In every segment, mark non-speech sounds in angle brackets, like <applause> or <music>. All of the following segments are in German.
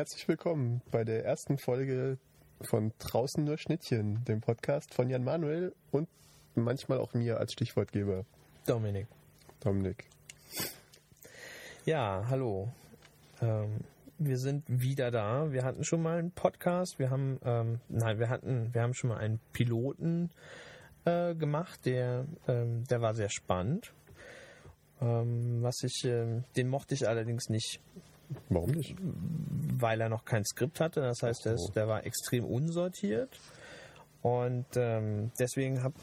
herzlich willkommen bei der ersten Folge von Draußen nur Schnittchen, dem Podcast von Jan Manuel und manchmal auch mir als Stichwortgeber. Dominik. Dominik. Ja, hallo. Ähm, wir sind wieder da. Wir hatten schon mal einen Podcast. Wir haben, ähm, nein, wir hatten, wir haben schon mal einen Piloten äh, gemacht. Der, ähm, der war sehr spannend. Ähm, was ich, ähm, den mochte ich allerdings nicht, Warum nicht? weil er noch kein Skript hatte. Das heißt, der, ist, der war extrem unsortiert. Und ähm, deswegen habe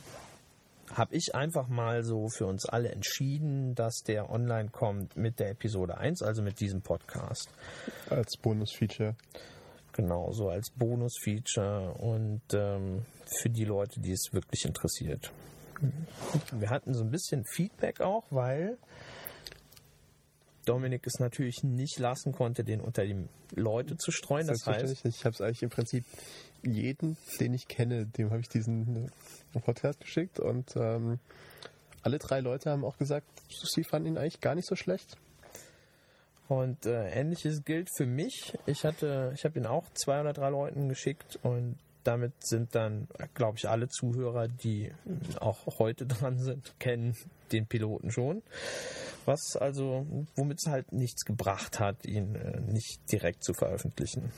hab ich einfach mal so für uns alle entschieden, dass der online kommt mit der Episode 1, also mit diesem Podcast. Als Bonusfeature. Genau, so als Bonusfeature und ähm, für die Leute, die es wirklich interessiert. Wir hatten so ein bisschen Feedback auch, weil Dominik es natürlich nicht lassen konnte, den unter die Leute zu streuen. Das heißt. Ich habe es eigentlich im Prinzip jeden, den ich kenne, dem habe ich diesen äh, Podcast geschickt und ähm, alle drei Leute haben auch gesagt, sie fanden ihn eigentlich gar nicht so schlecht. Und äh, ähnliches gilt für mich. Ich hatte, ich habe ihn auch zwei oder drei Leuten geschickt und damit sind dann, glaube ich, alle Zuhörer, die auch heute <laughs> dran sind, kennen den Piloten schon. Was also, womit es halt nichts gebracht hat, ihn äh, nicht direkt zu veröffentlichen.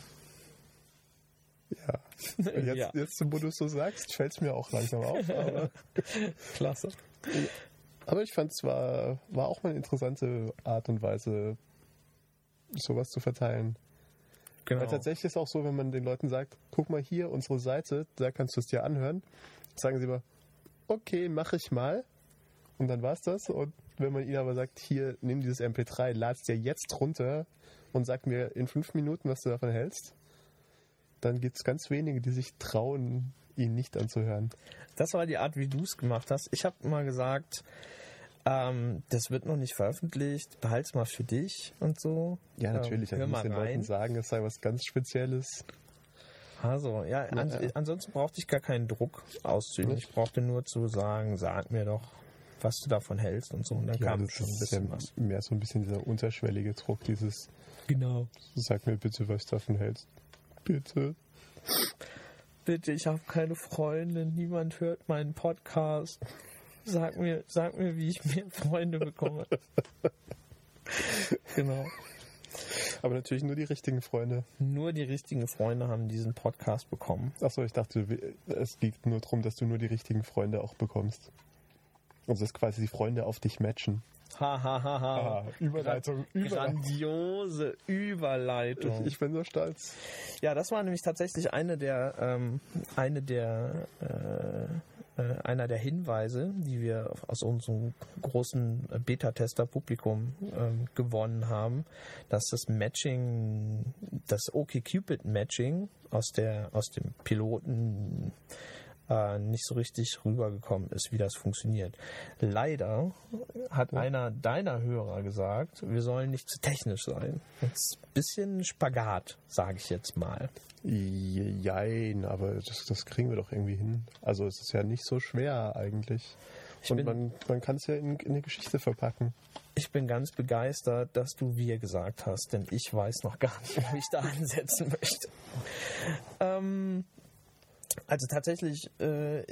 Ja. Jetzt, <laughs> Ja. jetzt wo du es so sagst, fällt es mir auch langsam auf. Aber, <laughs> Klasse. aber ich fand es war, war auch mal eine interessante Art und Weise, sowas zu verteilen. Genau. Weil tatsächlich ist auch so, wenn man den Leuten sagt, guck mal hier, unsere Seite, da kannst du es dir anhören, sagen sie immer, okay, mache ich mal. Und dann war's das. Und wenn man ihnen aber sagt, hier, nimm dieses MP3, lad's dir jetzt runter und sag mir in fünf Minuten, was du davon hältst, dann gibt's ganz wenige, die sich trauen, ihn nicht anzuhören. Das war die Art, wie du es gemacht hast. Ich habe mal gesagt, ähm, das wird noch nicht veröffentlicht, behalt's mal für dich und so. Ja, natürlich. Ähm, hör Also mal den rein. Leuten sagen, es sei was ganz Spezielles. Also, ja, an, Ja. ansonsten brauchte ich gar keinen Druck auszuüben. Ich brauchte nur zu sagen, sag mir doch, was du davon hältst und so. Und dann Ja, kam schon ein bisschen ja was. mehr so ein bisschen dieser unterschwellige Druck, dieses, Genau. sag mir bitte, was du davon hältst. Bitte. Bitte, ich habe keine Freunde, niemand hört meinen Podcast. Sag mir, sag mir, wie ich mehr Freunde bekomme. <laughs> genau. Aber natürlich nur die richtigen Freunde. Nur die richtigen Freunde haben diesen Podcast bekommen. Achso, ich dachte, es liegt nur darum, dass du nur die richtigen Freunde auch bekommst. Also dass quasi die Freunde auf dich matchen. Ha, ha, ha, ha. Ah, Überleitung, Überleitung. Grandiose Überleitung. Ich, ich bin so stolz. Ja, das war nämlich tatsächlich eine der, ähm, eine der, äh, einer der Hinweise, die wir aus unserem großen Beta-Tester-Publikum ähm, gewonnen haben, dass das Matching, das OkCupid-Matching aus aus dem Piloten äh, nicht so richtig rübergekommen ist, wie das funktioniert. Leider hat einer deiner Hörer gesagt, wir sollen nicht zu technisch sein. Das ist ein bisschen Spagat, sage ich jetzt mal. Jein, aber das, das kriegen wir doch irgendwie hin. Also es ist ja nicht so schwer eigentlich. Ich Und man, man kann es ja in, in eine Geschichte verpacken. Ich bin ganz begeistert, dass du wir gesagt hast, denn ich weiß noch gar nicht, wo ich da <laughs> ansetzen möchte. Ähm, also tatsächlich, äh,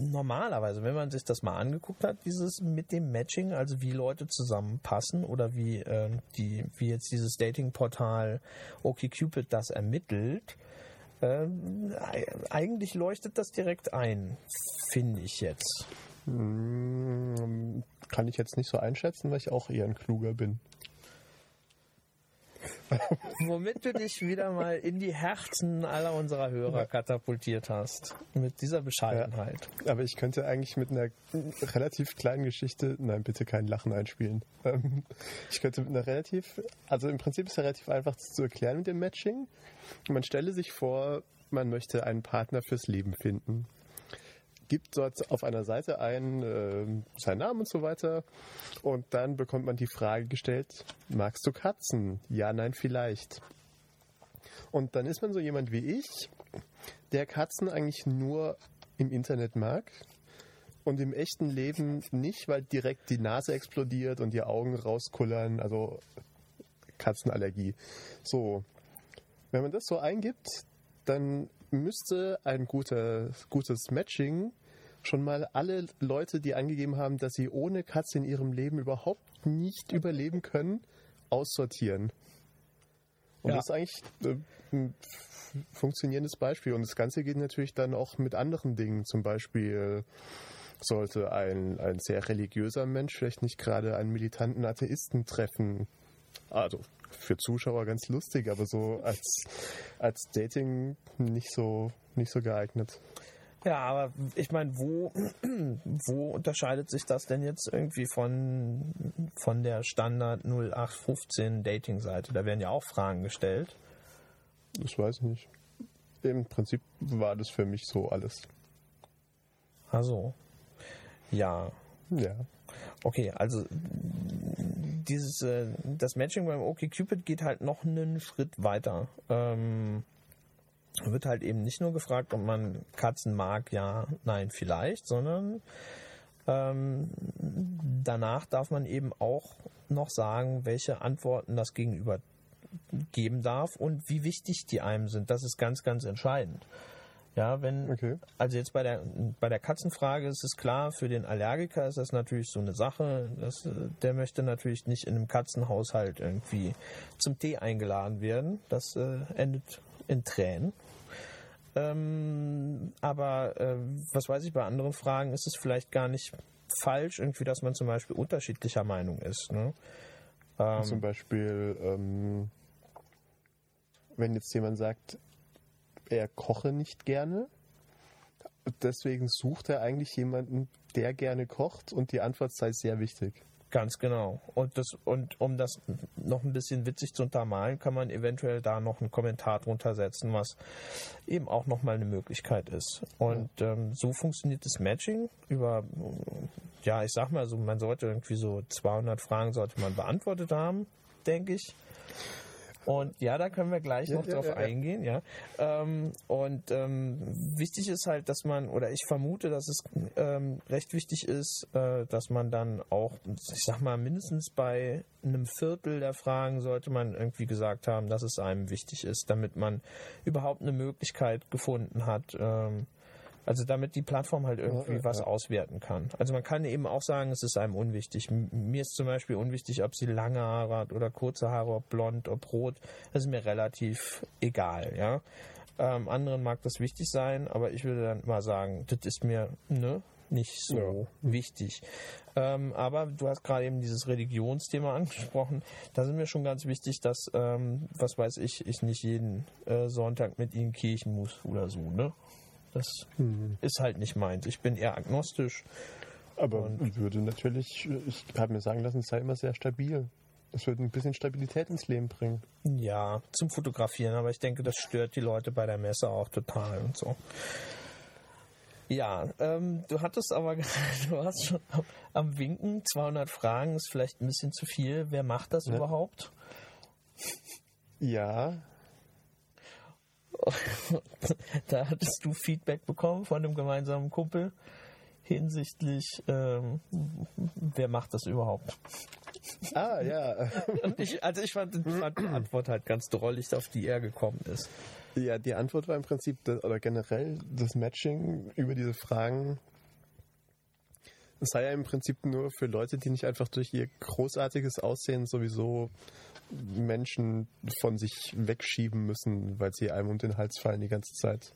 normalerweise, wenn man sich das mal angeguckt hat, dieses mit dem Matching, also wie Leute zusammenpassen oder wie, ähm, die, wie jetzt dieses Datingportal OkCupid das ermittelt, e- eigentlich leuchtet das direkt ein, finde ich jetzt. Hm, Kann ich jetzt nicht so einschätzen, weil ich auch eher ein Kluger bin. <laughs> Womit du dich wieder mal in die Herzen aller unserer Hörer katapultiert hast. Mit dieser Bescheidenheit. Aber ich könnte eigentlich mit einer relativ kleinen Geschichte, nein, bitte kein Lachen einspielen. Ähm, Ich könnte mit einer relativ, also im Prinzip ist es relativ einfach zu erklären mit dem Matching. Man stelle sich vor, man möchte einen Partner fürs Leben finden. Gibt dort auf einer Seite ein, äh, seinen Namen und so weiter. Und dann bekommt man die Frage gestellt, magst du Katzen? Ja, nein, vielleicht. Und dann ist man so jemand wie ich, der Katzen eigentlich nur im Internet mag und im echten Leben nicht, weil direkt die Nase explodiert und die Augen rauskullern. Also Katzenallergie. So, wenn man das so eingibt, dann müsste ein guter, gutes Matching schon mal alle Leute, die angegeben haben, dass sie ohne Katze in ihrem Leben überhaupt nicht überleben können, aussortieren. Und Ja. das ist eigentlich äh, ein funktionierendes Beispiel. Und das Ganze geht natürlich dann auch mit anderen Dingen. Zum Beispiel sollte ein, ein sehr religiöser Mensch vielleicht nicht gerade einen militanten Atheisten treffen. Also für Zuschauer ganz lustig, aber so als, als Dating nicht so, nicht so geeignet. Ja, aber ich meine, wo, <clears throat> wo unterscheidet sich das denn jetzt irgendwie von, von der Standard 0815 Dating-Seite? Da werden ja auch Fragen gestellt. Das weiß ich nicht. Im Prinzip war das für mich so alles. Also, ja. Ja. Okay, also dieses äh, das Matching beim OkCupid geht halt noch einen Schritt weiter. Ähm, wird halt eben nicht nur gefragt, ob man Katzen mag, ja, nein, vielleicht, sondern ähm, danach darf man eben auch noch sagen, welche Antworten das Gegenüber geben darf und wie wichtig die einem sind. Das ist ganz, ganz entscheidend. Ja, wenn, Okay. also jetzt bei der, bei der Katzenfrage ist es klar, für den Allergiker ist das natürlich so eine Sache. Das, äh, der möchte natürlich nicht in einem Katzenhaushalt irgendwie zum Tee eingeladen werden. Das äh, endet in Tränen. Ähm, aber äh, was weiß ich, bei anderen Fragen ist es vielleicht gar nicht falsch, irgendwie, dass man zum Beispiel unterschiedlicher Meinung ist. Ne? Ähm, Zum Beispiel, ähm, wenn jetzt jemand sagt, er koche nicht gerne, deswegen sucht er eigentlich jemanden, der gerne kocht und die Antwort sei sehr wichtig. Ganz genau. Und das und um das noch ein bisschen witzig zu untermalen, kann man eventuell da noch einen Kommentar drunter setzen, was eben auch nochmal eine Möglichkeit ist. Und ähm, so funktioniert das Matching über, ja, ich sag mal so, man sollte irgendwie so 200 Fragen sollte man beantwortet haben, denke ich. Und ja, da können wir gleich Ja, noch ja, drauf ja, eingehen, ja. Ähm, und ähm, wichtig ist halt, dass man, oder ich vermute, dass es ähm, recht wichtig ist, äh, dass man dann auch, ich sag mal, mindestens bei einem Viertel der Fragen sollte man irgendwie gesagt haben, dass es einem wichtig ist, damit man überhaupt eine Möglichkeit gefunden hat, ähm, also damit die Plattform halt irgendwie Ja, ja, was ja. auswerten kann. Also man kann eben auch sagen, es ist einem unwichtig. Mir ist zum Beispiel unwichtig, ob sie lange Haare hat oder kurze Haare, ob blond, ob rot. Das ist mir relativ egal, ja. Ähm, anderen mag das wichtig sein, aber ich würde dann mal sagen, das ist mir ne, nicht so Ja. wichtig. Ähm, aber du hast gerade eben dieses Religionsthema angesprochen. Da sind mir schon ganz wichtig, dass, ähm, was weiß ich, ich nicht jeden äh, Sonntag mit ihnen kirchen muss oder so, ne? Das ist halt nicht meins. Ich bin eher agnostisch. Aber würde natürlich, ich habe mir sagen lassen, es sei immer sehr stabil. Es würde ein bisschen Stabilität ins Leben bringen. Ja, zum Fotografieren, aber ich denke, das stört die Leute bei der Messe auch total und so. Ja, ähm, du hattest aber <laughs> du warst schon am, am Winken. 200 Fragen ist vielleicht ein bisschen zu viel. Wer macht das Ja. überhaupt? Ja, <laughs> da hattest du Feedback bekommen von einem gemeinsamen Kumpel hinsichtlich, ähm, wer macht das überhaupt? ah, ja. <laughs> Ich, also ich fand, fand die Antwort halt ganz drollig, auf die er gekommen ist. Ja, die Antwort war im Prinzip, das, oder generell das Matching über diese Fragen. Es sei ja im Prinzip nur für Leute, die nicht einfach durch ihr großartiges Aussehen sowieso Menschen von sich wegschieben müssen, weil sie einem um den Hals fallen die ganze Zeit.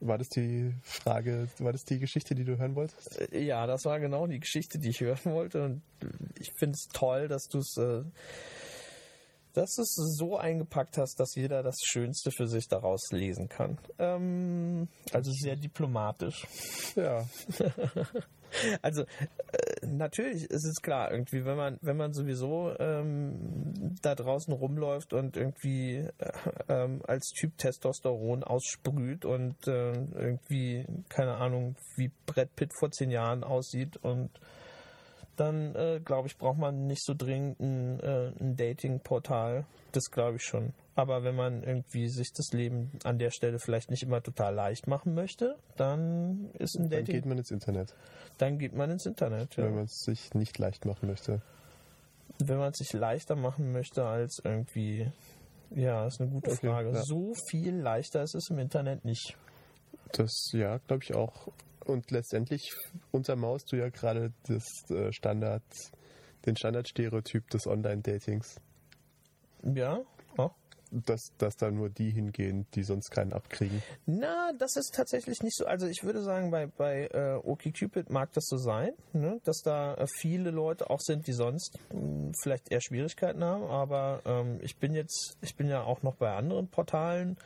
War das die Frage, war das die Geschichte, die du hören wolltest? Äh, Ja, das war genau die Geschichte, die ich hören wollte. Und ich finde es toll, dass du es äh, dass du es so eingepackt hast, dass jeder das Schönste für sich daraus lesen kann. Ähm, also sehr diplomatisch. Ja. <laughs> <laughs> Also äh, natürlich ist es klar, irgendwie, wenn man, wenn man sowieso ähm, da draußen rumläuft und irgendwie äh, ähm, als Typ Testosteron aussprüht und äh, irgendwie, keine Ahnung, wie Brett Pitt vor zehn Jahren aussieht und dann äh, glaube ich, braucht man nicht so dringend ein, ein Dating-Portal. Das glaube ich schon. Aber wenn man irgendwie sich das Leben an der Stelle vielleicht nicht immer total leicht machen möchte, dann ist ein Dann Dating geht man ins Internet, dann geht man ins Internet. Ja. wenn man es sich nicht leicht machen möchte. wenn man es sich leichter machen möchte als irgendwie, ja, ist eine gute Okay, Frage. ja. So viel leichter ist es im Internet nicht. Das, ja, glaube ich auch. Und letztendlich untermauerst du ja gerade das äh, Standard, den Standardstereotyp des Online-Datings. Ja. Dass, dass da nur die hingehen, die sonst keinen abkriegen. Na, das ist tatsächlich nicht so. Also ich würde sagen, bei, bei äh, OkCupid mag das so sein, ne? dass da äh, viele Leute auch sind, die sonst mh, vielleicht eher Schwierigkeiten haben. Aber ähm, ich bin jetzt, ich bin ja auch noch bei anderen Portalen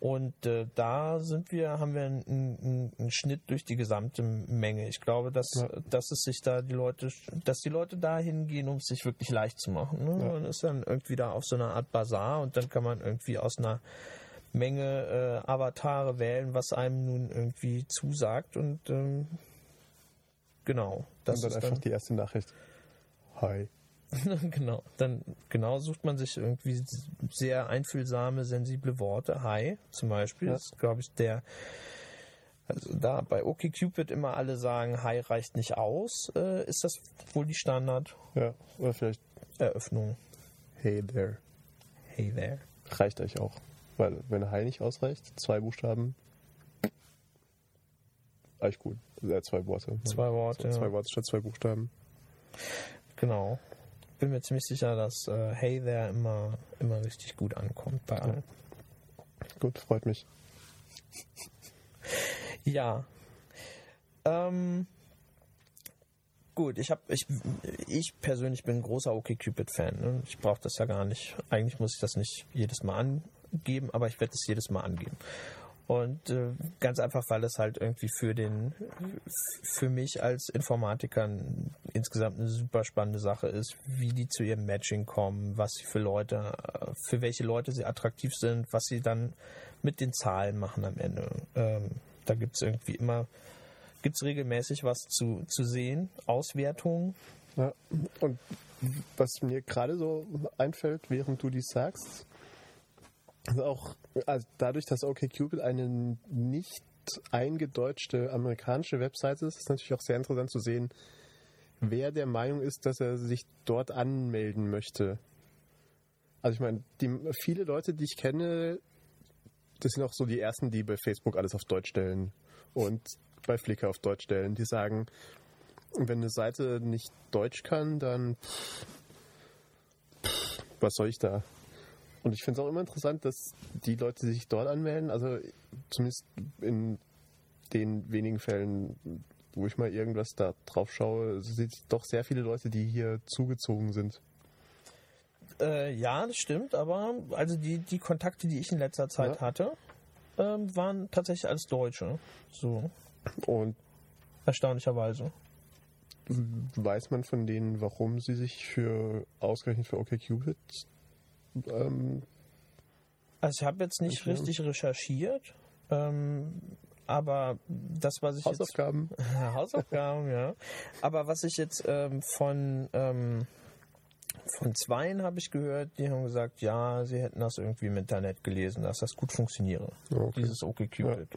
und äh, da sind wir, haben wir einen, einen, einen Schnitt durch die gesamte Menge. Ich glaube, dass, Ja. dass es sich da die Leute, dass die Leute da hingehen, um es sich wirklich leicht zu machen. Ne? Ja. Man ist dann irgendwie da auf so einer Art Bazar und dann kann man irgendwie aus einer Menge äh, Avatare wählen, was einem nun irgendwie zusagt und ähm, genau, das Und dann ist einfach dann, die erste Nachricht. Hi. <laughs> genau, dann genau sucht man sich irgendwie sehr einfühlsame, sensible Worte. Hi zum Beispiel, Ja. das ist glaube ich der also da bei OkCupid immer alle sagen, Hi reicht nicht aus, äh, ist das wohl die Standarderöffnung. Ja, oder vielleicht Hey there. Hey there. Reicht euch auch. Weil, wenn Hi nicht ausreicht, zwei Buchstaben. Eigentlich gut. Äh, zwei Worte. Zwei Worte. Zwei ja. Worte statt zwei Buchstaben. Genau. Bin mir ziemlich sicher, dass äh, Hey there immer, immer richtig gut ankommt bei allen. Gut, freut mich. <laughs> Ja. Ähm, gut, ich habe ich, ich persönlich bin ein großer OkCupid-Fan. Ne? Ich brauche das ja gar nicht. Eigentlich muss ich das nicht jedes Mal angeben, aber ich werde es jedes Mal angeben. Und äh, ganz einfach, weil es halt irgendwie für den, für mich als Informatiker insgesamt eine super spannende Sache ist, wie die zu ihrem Matching kommen, was sie für Leute, äh, für welche Leute sie attraktiv sind, was sie dann mit den Zahlen machen am Ende. Ähm, da gibt es irgendwie immer, gibt es regelmäßig was zu, zu sehen, Auswertungen. Ja. Und was mir gerade so einfällt, während du dies sagst, also auch also dadurch, dass OkCupid eine nicht eingedeutschte amerikanische Webseite ist, ist natürlich auch sehr interessant zu sehen, wer der Meinung ist, dass er sich dort anmelden möchte. Also ich meine, die, viele Leute, die ich kenne, das sind auch so die ersten, die bei Facebook alles auf Deutsch stellen und bei Flickr auf Deutsch stellen, die sagen, wenn eine Seite nicht Deutsch kann, dann pff, pff, was soll ich da? Und ich finde es auch immer interessant, dass die Leute, die sich dort anmelden, also zumindest in den wenigen Fällen, wo ich mal irgendwas da drauf schaue, sind doch sehr viele Leute, die hier zugezogen sind. Äh, ja, das stimmt, aber also die, die Kontakte, die ich in letzter Zeit Ja. hatte, ähm, waren tatsächlich alles Deutsche. So, Und erstaunlicherweise. weiß man von denen, warum sie sich für ausgerechnet für OkCupid ähm, Also ich habe jetzt nicht Okay. richtig recherchiert, ähm, aber das, was ich Hausaufgaben jetzt... <laughs> Hausaufgaben, ja. Aber was ich jetzt ähm, von... Ähm, von zweien habe ich gehört, die haben gesagt, ja, sie hätten das irgendwie im Internet gelesen, dass das gut funktioniere. Okay. dieses OkCupid.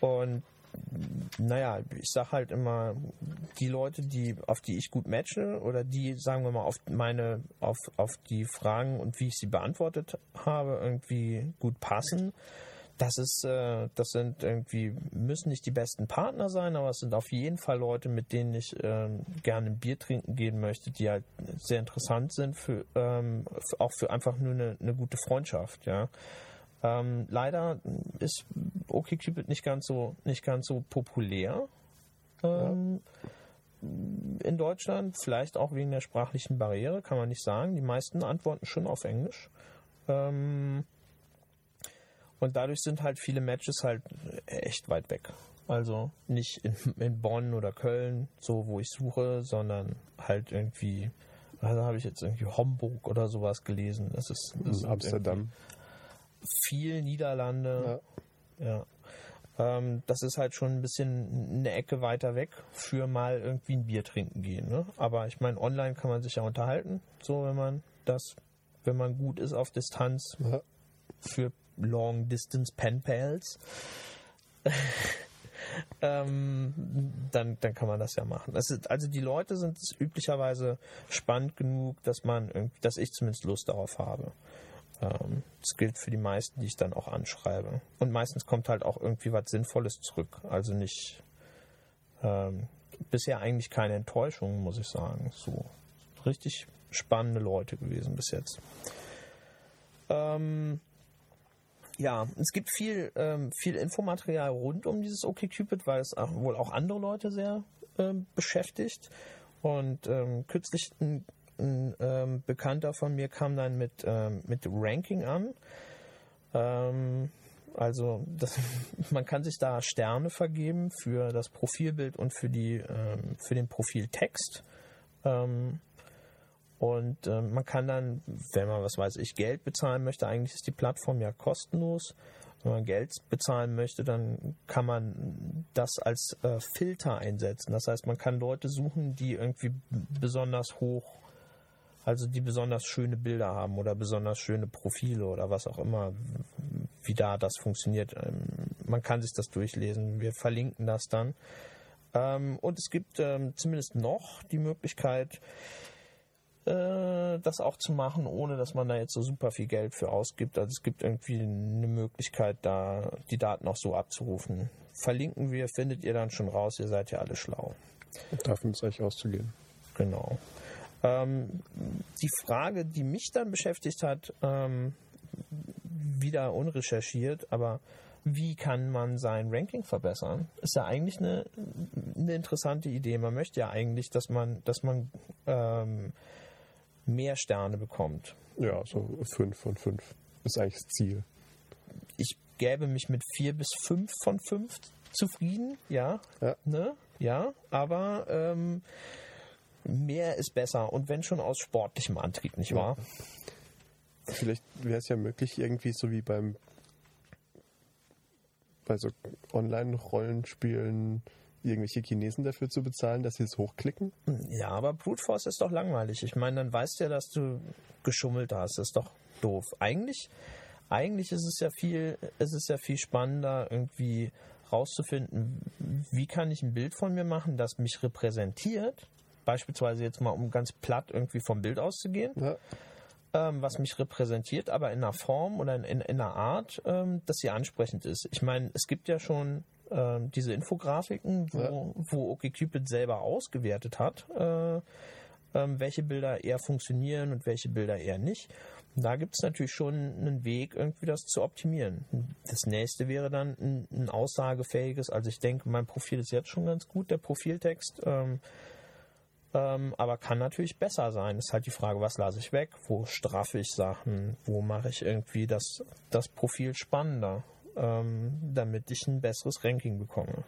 Und naja, ich sag halt immer, die Leute, die, auf die ich gut matche oder die, sagen wir mal, auf meine, auf, auf die Fragen und wie ich sie beantwortet habe, irgendwie gut passen. Das ist, äh, das sind irgendwie, müssen nicht die besten Partner sein, aber es sind auf jeden Fall Leute, mit denen ich ähm, gerne ein Bier trinken gehen möchte, die halt sehr interessant sind für, ähm, auch für einfach nur eine, eine gute Freundschaft, ja. Ähm, leider ist OkCupid nicht ganz so nicht ganz so populär ähm, in Deutschland. Vielleicht auch wegen der sprachlichen Barriere, kann man nicht sagen. Die meisten antworten schon auf Englisch. Ähm, und dadurch sind halt viele Matches halt echt weit weg. Also nicht in, Bonn oder Köln, so wo ich suche, sondern halt irgendwie, also habe ich jetzt irgendwie Homburg oder sowas gelesen. Das ist, das Amsterdam. Viel Niederlande. Ja. Ähm, das ist halt schon ein bisschen eine Ecke weiter weg für mal irgendwie ein Bier trinken gehen. Ne? Aber ich meine, online kann man sich ja unterhalten, so wenn man das, wenn man gut ist auf Distanz Ja. für Long Distance Pen Pals. <laughs> ähm, dann, dann kann man das ja machen. Das ist, also die Leute sind üblicherweise spannend genug, dass man, dass ich zumindest Lust darauf habe. Ähm, das gilt für die meisten, die ich dann auch anschreibe. Und meistens kommt halt auch irgendwie was Sinnvolles zurück. Also nicht ähm, bisher eigentlich keine Enttäuschung, muss ich sagen. So richtig spannende Leute gewesen bis jetzt. Ähm, ja, es gibt viel, ähm, viel Infomaterial rund um dieses OkCupid, weil es auch, wohl auch andere Leute sehr ähm, beschäftigt. Und ähm, kürzlich ein, ein ähm, Bekannter von mir kam dann mit, ähm, mit Ranking an. Ähm, also das, <laughs> man kann sich da Sterne vergeben für das Profilbild und für, die, für den Profiltext. Ähm, und äh, man kann dann, wenn man, was weiß ich, Geld bezahlen möchte, eigentlich ist die Plattform ja kostenlos. Wenn man Geld bezahlen möchte, dann kann man das als äh, Filter einsetzen. Das heißt, man kann Leute suchen, die irgendwie besonders hoch, also die besonders schöne Bilder haben oder besonders schöne Profile oder was auch immer, wie da das funktioniert. Ähm, man kann sich das durchlesen. Wir verlinken das dann. Ähm, und es gibt ähm, zumindest noch die Möglichkeit, äh, das auch zu machen, ohne dass man da jetzt so super viel Geld für ausgibt. Also es gibt irgendwie eine Möglichkeit, da die Daten auch so abzurufen. Verlinken wir, findet ihr dann schon raus, ihr seid ja alle schlau. Davon ist eigentlich auszugehen. Genau. Ähm, die Frage, die mich dann beschäftigt hat, ähm, wieder unrecherchiert, aber wie kann man sein Ranking verbessern? Ist ja eigentlich eine, eine interessante Idee. Man möchte ja eigentlich, dass man, dass man ähm, mehr Sterne bekommt. Ja, so fünf von fünf ist eigentlich das Ziel. Ich gäbe mich mit vier bis fünf von fünf zufrieden, ja. Ja, ne? ja aber ähm, mehr ist besser und wenn schon aus sportlichem Antrieb, nicht wahr? Ja. Vielleicht wäre es ja möglich, irgendwie so wie beim bei so Online-Rollenspielen irgendwelche Chinesen dafür zu bezahlen, dass sie es hochklicken? Ja, aber Brute Force ist doch langweilig. Ich meine, dann weißt du ja, dass du geschummelt hast. Das ist doch doof. Eigentlich, eigentlich ist es ja viel, ist es ja viel spannender, irgendwie rauszufinden, wie kann ich ein Bild von mir machen, das mich repräsentiert. Beispielsweise jetzt mal, um ganz platt irgendwie vom Bild auszugehen. Ja. Ähm, was mich repräsentiert, aber in einer Form oder in, in, in einer Art, ähm, dass sie ansprechend ist. Ich meine, es gibt ja schon äh, diese Infografiken, wo, ja. wo OkCupid selber ausgewertet hat, äh, äh, welche Bilder eher funktionieren und welche Bilder eher nicht. Und da gibt es natürlich schon einen Weg, irgendwie das zu optimieren. Das nächste wäre dann ein, ein, aussagefähiges, also ich denke, mein Profil ist jetzt schon ganz gut, der Profiltext. Ähm, aber kann natürlich besser sein. Ist halt die Frage, was lasse ich weg? Wo straffe ich Sachen? Wo mache ich irgendwie das, das Profil spannender? ähm, damit ich ein besseres Ranking bekomme.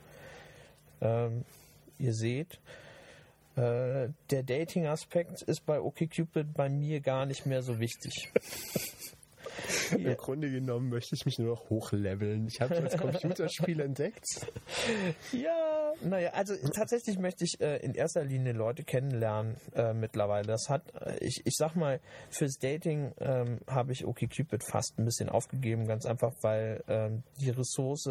Ähm, ihr seht, äh, der Dating-Aspekt ist bei OkCupid bei mir gar nicht mehr so wichtig. <laughs> Im Grunde genommen möchte ich mich nur noch hochleveln. Ich habe das Computerspiel <laughs> entdeckt. Ja, naja, also tatsächlich möchte ich äh, in erster Linie Leute kennenlernen äh, mittlerweile. Das hat, äh, ich, ich sag mal, fürs Dating ähm, habe ich OkCupid fast ein bisschen aufgegeben, ganz einfach, weil ähm, die Ressource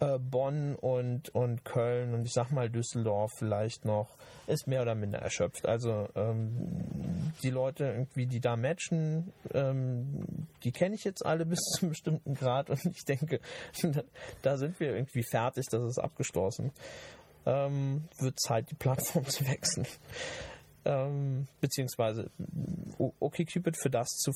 äh, Bonn und, und Köln und ich sag mal Düsseldorf vielleicht noch, ist mehr oder minder erschöpft. Also ähm, die Leute irgendwie, die da matchen, ähm, die kenne ich jetzt alle <laughs> bis zu einem bestimmten Grad und ich denke, <laughs> da sind wir irgendwie fertig, das ist abgeschlossen. Ähm, wird Zeit, die Plattform <laughs> zu wechseln. Ähm, beziehungsweise OkCupid für das zu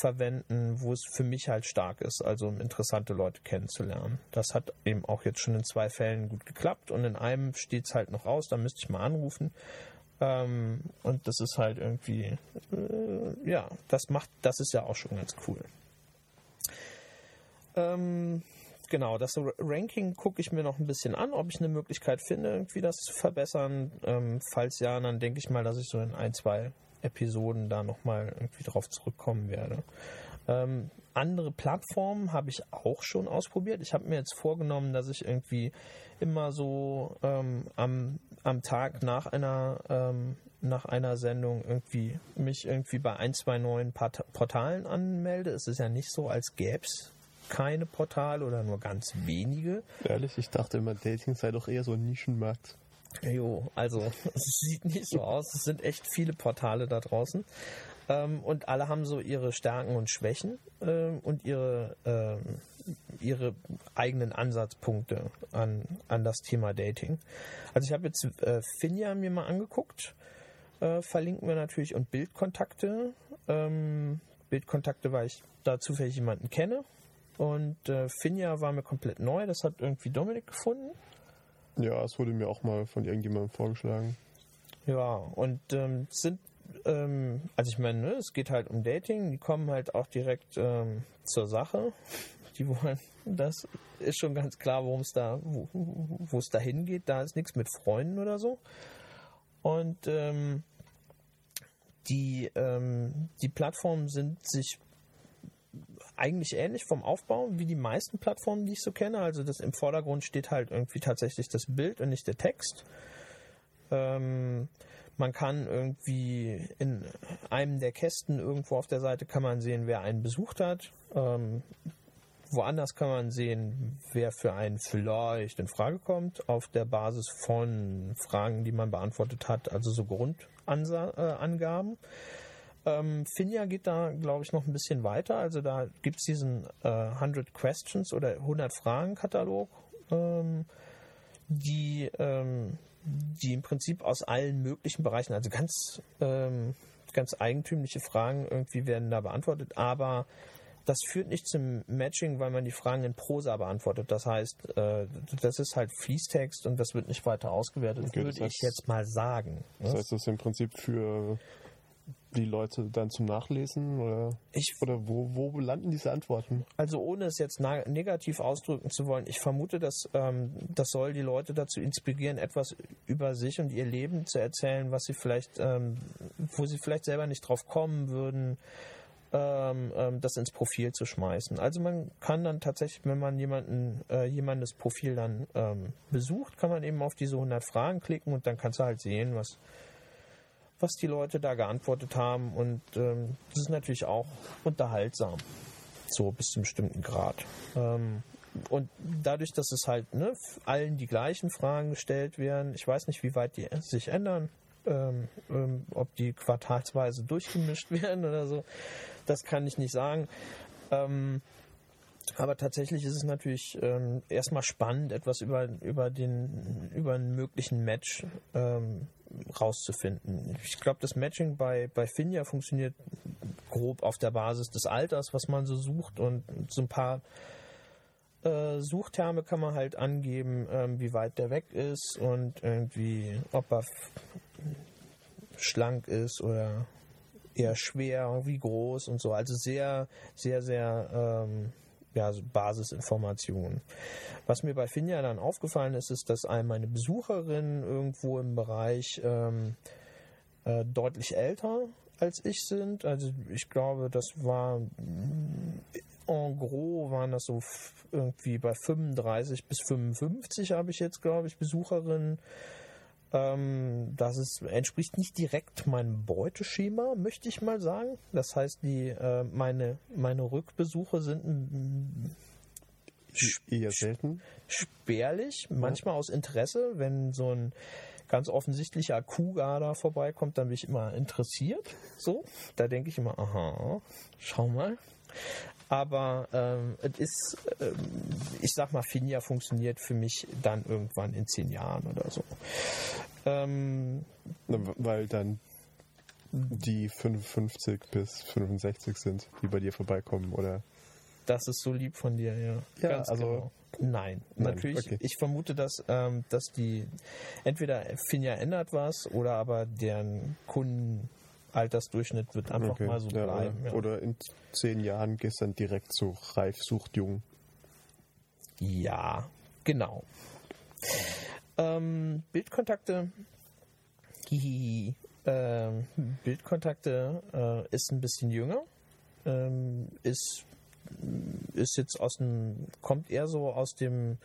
verwenden, wo es für mich halt stark ist, also um interessante Leute kennenzulernen. Das hat eben auch jetzt schon in zwei Fällen gut geklappt und in einem steht es halt noch aus, da müsste ich mal anrufen. Ähm, und das ist halt irgendwie, äh, ja, das macht, das ist ja auch schon ganz cool. Ähm, genau, das Ranking gucke ich mir noch ein bisschen an, ob ich eine Möglichkeit finde, irgendwie das zu verbessern. Ähm, falls ja, dann denke ich mal, dass ich so in ein, zwei Episoden da nochmal irgendwie drauf zurückkommen werde. Ähm, andere Plattformen habe ich auch schon ausprobiert. Ich habe mir jetzt vorgenommen, dass ich irgendwie immer so ähm, am, am Tag nach einer, ähm, nach einer Sendung irgendwie mich irgendwie bei ein, zwei neuen Portalen anmelde. Es ist ja nicht so, als gäbe es keine Portale oder nur ganz wenige. Ehrlich, ich dachte immer, Dating sei doch eher so ein Nischenmarkt. Jo, also <laughs> es sieht nicht so aus. Es sind echt viele Portale da draußen. Ähm, und alle haben so ihre Stärken und Schwächen ähm, und ihre, ähm, ihre eigenen Ansatzpunkte an, an das Thema Dating. Also ich habe jetzt äh, Finja mir mal angeguckt. Äh, verlinken wir natürlich und Bildkontakte. Ähm, Bildkontakte, weil ich da zufällig jemanden kenne. Und äh, Finja war mir komplett neu. Das hat irgendwie Dominik gefunden. Ja, es wurde mir auch mal von irgendjemandem vorgeschlagen. Ja, und ähm, sind, ähm, also ich meine, ne, es geht halt um Dating, die kommen halt auch direkt ähm, zur Sache. Die wollen, das ist schon ganz klar, worum es da, wo es da hingeht. Da ist nichts mit Freunden oder so. Und ähm, die, ähm, die Plattformen sind sich eigentlich ähnlich vom Aufbau wie die meisten Plattformen, die ich so kenne. Also das im Vordergrund steht halt irgendwie tatsächlich das Bild und nicht der Text. Ähm, man kann irgendwie in einem der Kästen irgendwo auf der Seite kann man sehen, wer einen besucht hat. Ähm, woanders kann man sehen, wer für einen vielleicht in Frage kommt, auf der Basis von Fragen, die man beantwortet hat, also so Grundangaben. Äh, ähm, Finja geht da, glaube ich, noch ein bisschen weiter. Also da gibt es diesen äh, 100 Questions oder 100 Fragen-Katalog, ähm, die, ähm, die im Prinzip aus allen möglichen Bereichen, also ganz, ähm, ganz eigentümliche Fragen irgendwie werden da beantwortet, aber das führt nicht zum Matching, weil man die Fragen in Prosa beantwortet. Das heißt, äh, das ist halt Fließtext und das wird nicht weiter ausgewertet, okay, würde heißt, ich jetzt mal sagen. Das heißt, das ist im Prinzip für die Leute dann zum Nachlesen oder, ich, oder wo, wo landen diese Antworten? Also ohne es jetzt negativ ausdrücken zu wollen, ich vermute, dass ähm, das soll die Leute dazu inspirieren, etwas über sich und ihr Leben zu erzählen, was sie vielleicht, ähm, wo sie vielleicht selber nicht drauf kommen würden, ähm, ähm das ins Profil zu schmeißen. Also man kann dann tatsächlich, wenn man jemanden, äh, jemandes Profil dann ähm, besucht, kann man eben auf diese 100 Fragen klicken und dann kannst du halt sehen, was was die Leute da geantwortet haben. Und ähm, das ist natürlich auch unterhaltsam, so bis zu einem bestimmten Grad. Ähm, und dadurch, dass es halt ne, allen die gleichen Fragen gestellt werden, ich weiß nicht, wie weit die sich ändern, ähm, ähm, ob die quartalsweise durchgemischt <laughs> werden oder so, das kann ich nicht sagen. Ähm, aber tatsächlich ist es natürlich ähm, erstmal spannend, etwas über, über, den, über einen möglichen Match ähm, rauszufinden. Ich glaube, das Matching bei, bei Finja funktioniert grob auf der Basis des Alters, was man so sucht und so ein paar äh, Suchterme kann man halt angeben, ähm, wie weit der weg ist und irgendwie, ob er schlank ist oder eher schwer, wie groß und so. Also sehr, sehr, sehr ähm, ja, Basisinformationen. Was mir bei Finja dann aufgefallen ist, ist, dass all meine Besucherinnen irgendwo im Bereich ähm, äh, deutlich älter als ich sind. Also ich glaube, das war en gros waren das so irgendwie bei 35 bis 55 habe ich jetzt, glaube ich, Besucherinnen. Ähm, das ist, entspricht nicht direkt meinem Beuteschema, möchte ich mal sagen. Das heißt, die, äh, meine, meine Rückbesuche sind eher selten. Spärlich, manchmal aus Interesse, wenn so ein ganz offensichtlicher Kuhgar da vorbeikommt, dann bin ich immer interessiert. So, da denke ich immer, aha, schau mal. Aber ähm, es ist, ähm, ich sag mal, Finja funktioniert für mich dann irgendwann in zehn Jahren oder so. Ähm, Weil dann die 55 bis 65 sind, die bei dir vorbeikommen, oder? Das ist so lieb von dir, ja. Ja, Ganz also. Genau. Nein, Nein, natürlich. Okay. Ich vermute, dass, ähm, dass die entweder Finja ändert was oder aber deren Kunden Altersdurchschnitt wird einfach okay. mal so ja, bleiben. Ja. Oder in zehn Jahren gehst dann direkt zu Reif sucht Jung. Ja, genau. Ähm, Bildkontakte. Hihihi. Ähm, Bildkontakte äh, ist ein bisschen jünger. Ähm, ist, ist jetzt aus dem, kommt eher so aus dem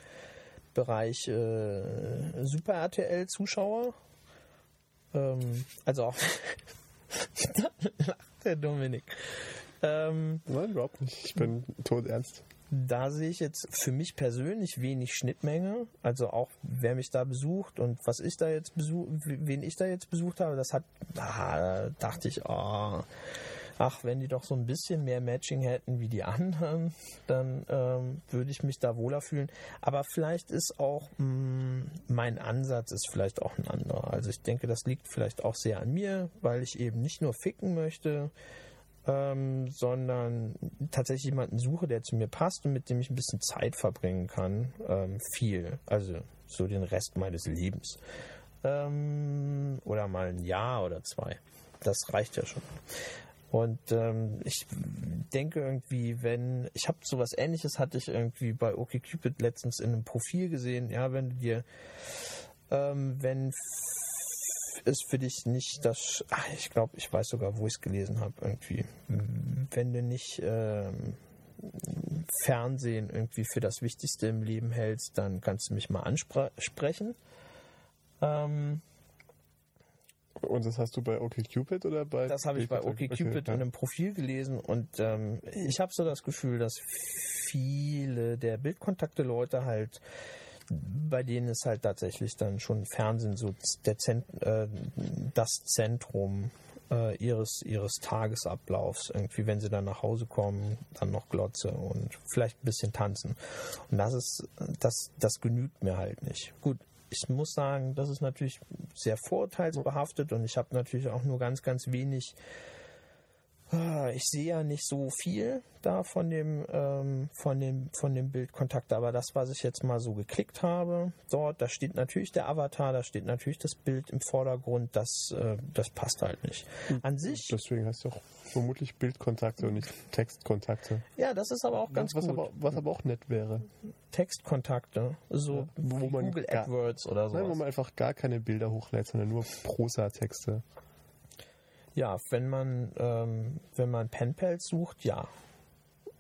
Bereich äh, Super RTL Zuschauer. Ähm, also auch <laughs> lacht der Dominik. Ähm, Nein, überhaupt nicht. Ich bin tot ernst. da sehe ich jetzt für mich persönlich wenig Schnittmenge. Also auch wer mich da besucht und was ich da jetzt besucht, wen ich da jetzt besucht habe, das hat, da dachte ich, oh, ach, wenn die doch so ein bisschen mehr Matching hätten wie die anderen, dann ähm, würde ich mich da wohler fühlen. Aber vielleicht ist auch mh, mm, mein Ansatz ist vielleicht auch ein anderer. Also ich denke, das liegt vielleicht auch sehr an mir, weil ich eben nicht nur ficken möchte, ähm, sondern tatsächlich jemanden suche, der zu mir passt und mit dem ich ein bisschen Zeit verbringen kann. Ähm, viel. Also so den Rest meines Lebens. Ähm, oder mal ein Jahr oder zwei. Das reicht ja schon. Und ähm, ich denke irgendwie, wenn, ich habe sowas ähnliches hatte ich irgendwie bei OkCupid letztens in einem Profil gesehen, ja, wenn du dir, ähm, wenn es für dich nicht das, ach, ich glaube, ich weiß sogar, wo ich es gelesen habe, irgendwie, wenn du nicht ähm, Fernsehen irgendwie für das Wichtigste im Leben hältst, dann kannst du mich mal ansprechen. Ähm, und das hast du bei OkCupid oder bei? Das habe ich bei OkCupid okay, in einem Profil gelesen und ähm, ich habe so das Gefühl, dass viele der Bildkontakte Leute halt bei denen ist halt tatsächlich dann schon Fernsehen so Zent, äh, das Zentrum äh, ihres, ihres Tagesablaufs. Irgendwie, wenn sie dann nach Hause kommen, dann noch Glotze und vielleicht ein bisschen tanzen. Und das ist, das, das genügt mir halt nicht. Gut, ich muss sagen, das ist natürlich sehr vorurteilsbehaftet und ich habe natürlich auch nur ganz, ganz wenig ich sehe ja nicht so viel da von dem, ähm, von dem, von dem Bildkontakt, aber das, was ich jetzt mal so geklickt habe, dort, da steht natürlich der Avatar, da steht natürlich das Bild im Vordergrund, das, äh, das passt halt nicht. An sich. Deswegen heißt es auch vermutlich Bildkontakte und nicht Textkontakte. Ja, das ist aber auch ganz was gut. Aber, was aber auch nett wäre. Textkontakte, so ja, wo man Google gar, AdWords oder so. Nein, wo man einfach gar keine Bilder hochlädt, sondern nur Prosa-Texte. Ja, wenn man, ähm, wenn man Penpals sucht, ja.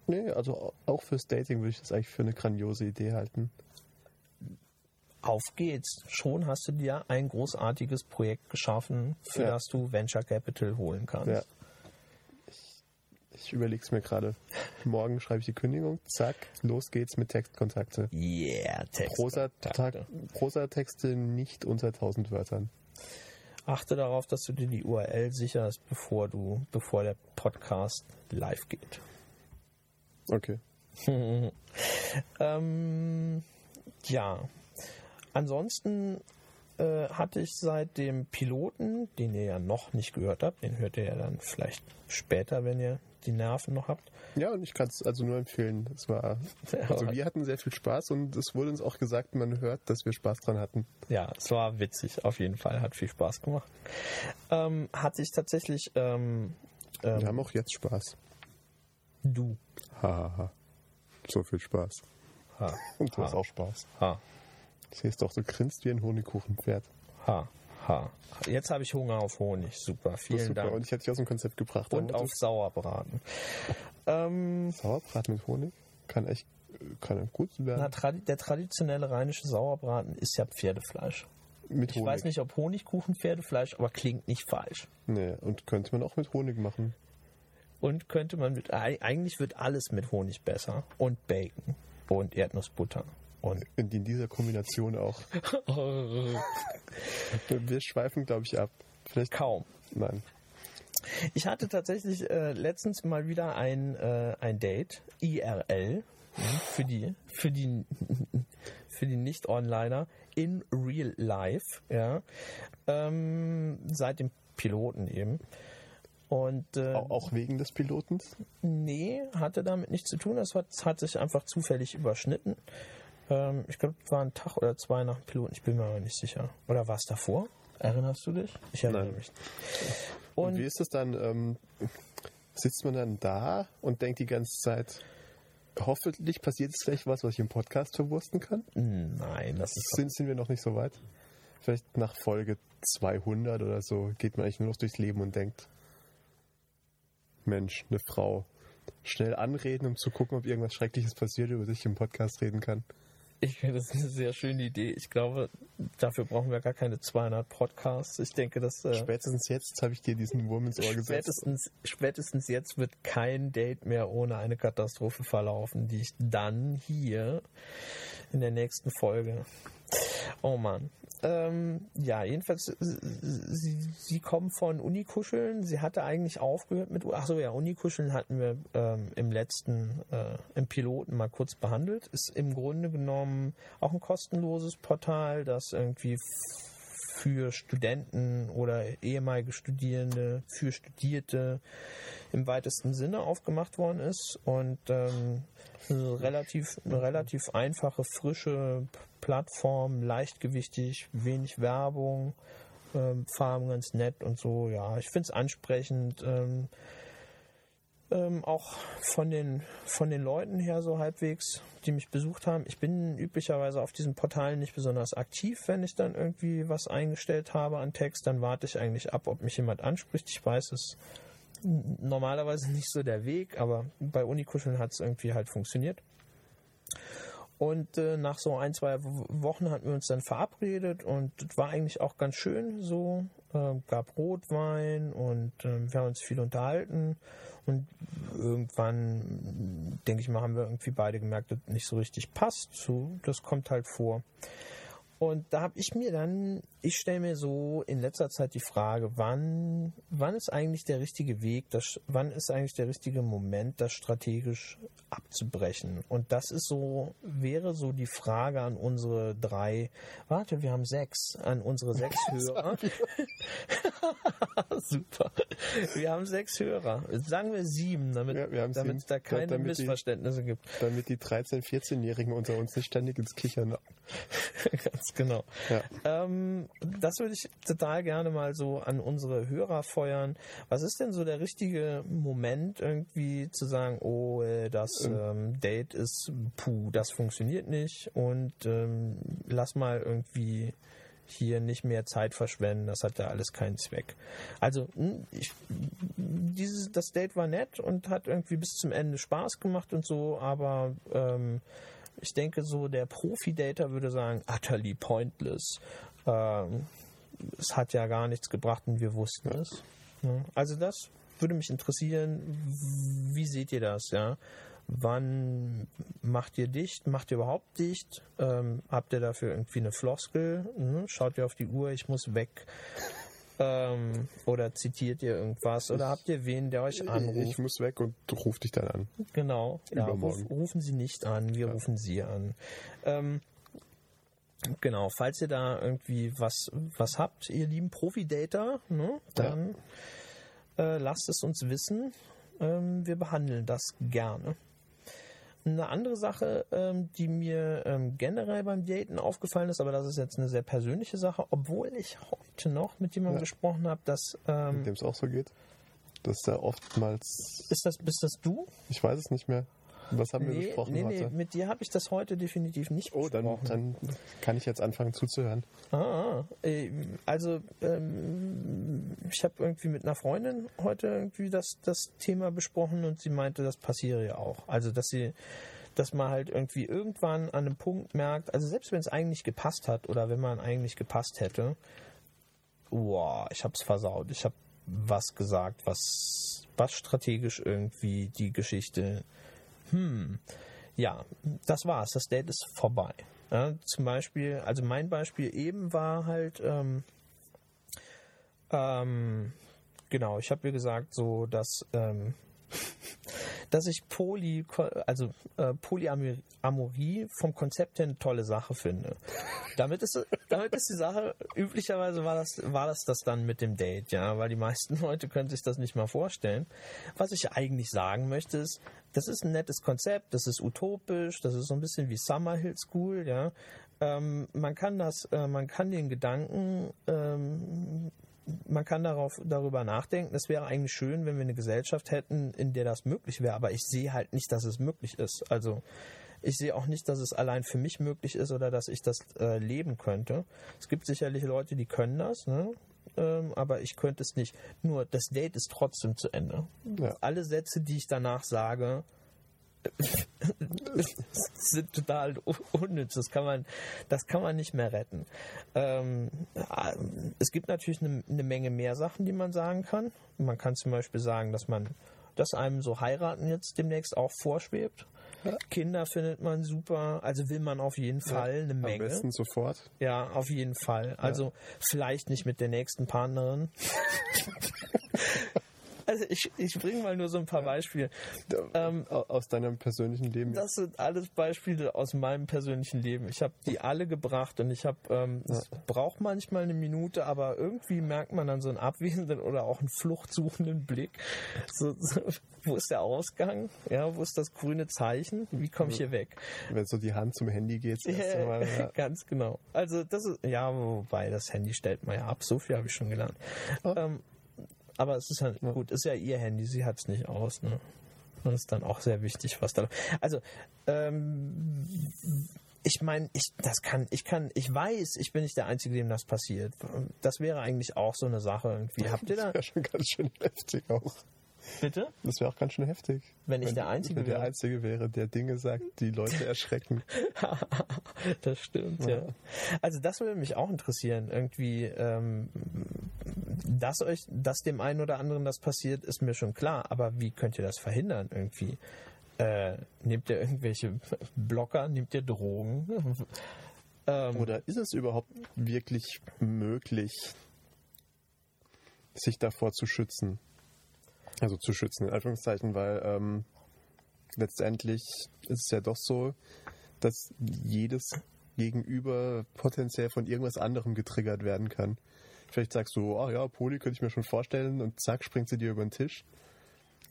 Nee, also auch fürs Dating würde ich das eigentlich für eine grandiose Idee halten. Auf geht's. Schon hast du dir ein großartiges Projekt geschaffen, für ja. das du Venture Capital holen kannst. Ja. Ich, ich überlege es mir gerade. Morgen schreibe ich die Kündigung, zack, los geht's mit Textkontakte. Yeah, Textkontakte. Prosa-Texte nicht unter 1000 Wörtern achte darauf, dass du dir die URL sicherst, bevor du, bevor der Podcast live geht. Okay. <laughs> ähm, ja. Ansonsten äh, hatte ich seit dem Piloten, den ihr ja noch nicht gehört habt, den hört ihr ja dann vielleicht später, wenn ihr die Nerven noch habt. Ja, und ich kann es also nur empfehlen. Es war, <laughs> also wir hatten sehr viel Spaß und es wurde uns auch gesagt, man hört, dass wir Spaß dran hatten. Ja, es war witzig, auf jeden Fall, hat viel Spaß gemacht. Ähm, hat sich tatsächlich. Ähm, ähm, wir haben auch jetzt Spaß. Du. Hahaha. Ha, ha. So viel Spaß. Ha. Und du ha. hast auch Spaß. Ha. Siehst doch, du grinst wie ein Honigkuchenpferd. Ha. Ha. Jetzt habe ich Hunger auf Honig. Super, vielen super. Dank. Und ich hätte dich aus dem Konzept gebracht. Und auf Sauerbraten. Ähm, Sauerbraten mit Honig? Kann echt kann gut werden. Na, der traditionelle rheinische Sauerbraten ist ja Pferdefleisch. Mit ich Honig. weiß nicht, ob Honigkuchen Pferdefleisch, aber klingt nicht falsch. Nee, und könnte man auch mit Honig machen. Und könnte man mit, eigentlich wird alles mit Honig besser. Und Bacon. Und Erdnussbutter. Und in dieser Kombination auch. <laughs> Wir schweifen, glaube ich, ab. Vielleicht kaum. Nein. Ich hatte tatsächlich äh, letztens mal wieder ein, äh, ein Date, IRL, für die, für die, <laughs> für die Nicht-Onliner, in Real Life, ja, ähm, seit dem Piloten eben. Und, äh, auch wegen des Pilotens? Nee, hatte damit nichts zu tun. Das hat, hat sich einfach zufällig überschnitten. Ähm, ich glaube, es war ein Tag oder zwei nach dem Piloten. Ich bin mir aber nicht sicher. Oder war es davor? Erinnerst du dich? Ich erinnere Nein. mich. Und, und, wie ist es dann? Ähm, sitzt man dann da und denkt die ganze Zeit, hoffentlich passiert es vielleicht was, was ich im Podcast verwursten kann? Nein, das ist. Sind, sind wir noch nicht so weit? Vielleicht nach Folge 200 oder so geht man eigentlich nur noch durchs Leben und denkt, Mensch, eine Frau. Schnell anreden, um zu gucken, ob irgendwas Schreckliches passiert, über sich im Podcast reden kann. Ich finde das eine sehr schöne Idee. Ich glaube, dafür brauchen wir gar keine 200 Podcasts. Ich denke, dass äh, Spätestens jetzt habe ich dir diesen Wurm ins Ohr gesetzt. spätestens, spätestens jetzt wird kein Date mehr ohne eine Katastrophe verlaufen, die ich dann hier in der nächsten Folge. Oh Mann. Ähm, ja, jedenfalls, äh, sie, sie kommen von Unikuscheln. Sie hatte eigentlich aufgehört mit, ach so, ja, Unikuscheln hatten wir ähm, im letzten, äh, im Piloten mal kurz behandelt. Ist im Grunde genommen auch ein kostenloses Portal, das irgendwie für Studenten oder ehemalige Studierende, für Studierte im weitesten Sinne aufgemacht worden ist und ähm, eine relativ, eine relativ einfache, frische Plattform, leichtgewichtig, wenig Werbung, ähm, Farben ganz nett und so. Ja, ich finde es ansprechend. Ähm, ähm, auch von den, von den Leuten her so halbwegs, die mich besucht haben. Ich bin üblicherweise auf diesen Portalen nicht besonders aktiv, wenn ich dann irgendwie was eingestellt habe an Text. Dann warte ich eigentlich ab, ob mich jemand anspricht. Ich weiß, es ist normalerweise nicht so der Weg, aber bei Unikuscheln hat es irgendwie halt funktioniert. Und äh, nach so ein, zwei Wochen hatten wir uns dann verabredet und das war eigentlich auch ganz schön so. Äh, gab Rotwein und äh, wir haben uns viel unterhalten. Und irgendwann, denke ich mal, haben wir irgendwie beide gemerkt, dass nicht so richtig passt. So, das kommt halt vor. Und da habe ich mir dann, ich stelle mir so in letzter Zeit die Frage, wann, wann ist eigentlich der richtige Weg, das, wann ist eigentlich der richtige Moment, das strategisch abzubrechen? Und das ist so, wäre so die Frage an unsere drei, warte, wir haben sechs, an unsere sechs <laughs> Hörer. <laughs> Super. Wir haben sechs Hörer. Sagen wir sieben, damit, Ja, damit sieben. da keine Damit die- Missverständnisse gibt. Damit die 13-, 14-Jährigen unter uns nicht ständig ins Kichern. <laughs> Ganz genau. Ja. Ähm, das würde ich total gerne mal so an unsere Hörer feuern. Was ist denn so der richtige Moment, irgendwie zu sagen, oh, äh, das ähm, Date ist, puh, das funktioniert nicht und ähm, lass mal irgendwie hier nicht mehr Zeit verschwenden, das hat ja alles keinen Zweck. Also, hm, ich, dieses, das Date war nett und hat irgendwie bis zum Ende Spaß gemacht und so, aber ähm, ich denke so, der Profi-Dater würde sagen, utterly pointless. Ähm, es hat ja gar nichts gebracht und wir wussten es. Ja. Also das würde mich interessieren. Wie seht ihr das, ja? Wann macht ihr dicht? Macht ihr überhaupt dicht? Ähm, habt ihr dafür irgendwie eine Floskel? Hm? Schaut ihr auf die Uhr, ich muss weg? Ähm, oder zitiert ihr irgendwas? Oder habt ihr wen, der euch anruft? Ich muss weg und ruf dich dann an. Genau. Ja, ruf, rufen Sie nicht an, wir rufen Sie an. Ähm, genau, falls ihr da irgendwie was, was habt, ihr lieben Profi-Dater, ne, dann äh, lasst es uns wissen. Ähm, wir behandeln das gerne. Eine andere Sache, ähm, die mir ähm, generell beim Daten aufgefallen ist, aber das ist jetzt eine sehr persönliche Sache, obwohl ich heute noch mit jemandem Ja. gesprochen habe, dass ähm, Mit dem es auch so geht. Dass da oftmals. ist das bist das du? Ich weiß es nicht mehr. Was haben wir Nee, besprochen nee, nee, heute? mit dir habe ich das heute definitiv nicht Oh, dann, besprochen. dann kann ich jetzt anfangen zuzuhören. Ah, äh, also ähm, ich habe irgendwie mit einer Freundin heute irgendwie das, das Thema besprochen und sie meinte, das passiere ja auch. Also dass sie, dass man halt irgendwie irgendwann an einem Punkt merkt, also selbst wenn es eigentlich gepasst hat oder wenn man eigentlich gepasst hätte, boah, ich hab's versaut. Ich habe was gesagt, was, was strategisch irgendwie die Geschichte hm, ja, das war's. Das Date ist vorbei. Ja, zum Beispiel, also mein Beispiel eben war halt, ähm, ähm, genau, ich habe ihr gesagt, so, dass, ähm, dass ich Poly, also äh, Polyamorie vom Konzept her eine tolle Sache finde. Damit ist, damit ist die Sache, üblicherweise war das, war das das dann mit dem Date, ja, weil die meisten Leute können sich das nicht mal vorstellen. Was ich eigentlich sagen möchte ist, das ist ein nettes Konzept, das ist utopisch, das ist so ein bisschen wie Summerhill School, ja. Ähm, man kann das, äh, man kann den Gedanken, ähm, man kann darauf, darüber nachdenken. Es wäre eigentlich schön, wenn wir eine Gesellschaft hätten, in der das möglich wäre, aber ich sehe halt nicht, dass es möglich ist. Also ich sehe auch nicht, dass es allein für mich möglich ist oder dass ich das äh, leben könnte. Es gibt sicherlich Leute, die können das, ne? ähm, aber ich könnte es nicht. Nur das Date ist trotzdem zu Ende. Ja. Alle Sätze, die ich danach sage, sind total unnütz. Das kann man, das kann man nicht mehr retten. Ähm, es gibt natürlich eine, eine Menge mehr Sachen, die man sagen kann. Man kann zum Beispiel sagen, dass man, dass einem so heiraten jetzt demnächst auch vorschwebt. Ja. Kinder findet man super, also will man auf jeden Fall ja, eine Menge. Am besten sofort. Ja, auf jeden Fall. Also ja. vielleicht nicht mit der nächsten Partnerin. <laughs> Also ich, ich bringe mal nur so ein paar Beispiele. Ähm, aus deinem persönlichen Leben? Das sind alles Beispiele aus meinem persönlichen Leben. Ich habe die alle gebracht und ich habe, ähm, es ja. braucht manchmal eine Minute, aber irgendwie merkt man dann so einen abwesenden oder auch einen fluchtsuchenden Blick. So, so, wo ist der Ausgang? Ja, wo ist das grüne Zeichen? Wie komme ich hier weg? Wenn so die Hand zum Handy geht, ja, Mal, ja. <laughs> ganz genau. Also das ist, ja, wobei das Handy stellt man ja ab. So viel habe ich schon gelernt. Oh. Ähm, aber es ist halt ja. gut, ist ja ihr Handy, sie hat es nicht aus. Ne? Das ist dann auch sehr wichtig, was da. Also, ähm, ich meine, ich, das kann, ich kann, ich weiß, ich bin nicht der Einzige, dem das passiert. Das wäre eigentlich auch so eine Sache irgendwie. Habt ihr da? Das wäre schon ganz schön heftig auch. Bitte? Das wäre auch ganz schön heftig. Wenn ich wenn, der Einzige wenn wäre. der Einzige wäre, der Dinge sagt, die Leute erschrecken. <laughs> das stimmt, ja. ja. Also das würde mich auch interessieren. Irgendwie, ähm, dass euch, dass dem einen oder anderen das passiert, ist mir schon klar. Aber wie könnt ihr das verhindern irgendwie? Äh, nehmt ihr irgendwelche <laughs> Blocker? Nehmt ihr Drogen? <laughs> ähm, oder ist es überhaupt wirklich möglich, sich davor zu schützen? Also zu schützen, in Anführungszeichen, weil ähm, letztendlich ist es ja doch so, dass jedes Gegenüber potenziell von irgendwas anderem getriggert werden kann. Vielleicht sagst du, ach ja, Poli könnte ich mir schon vorstellen und zack, springt sie dir über den Tisch.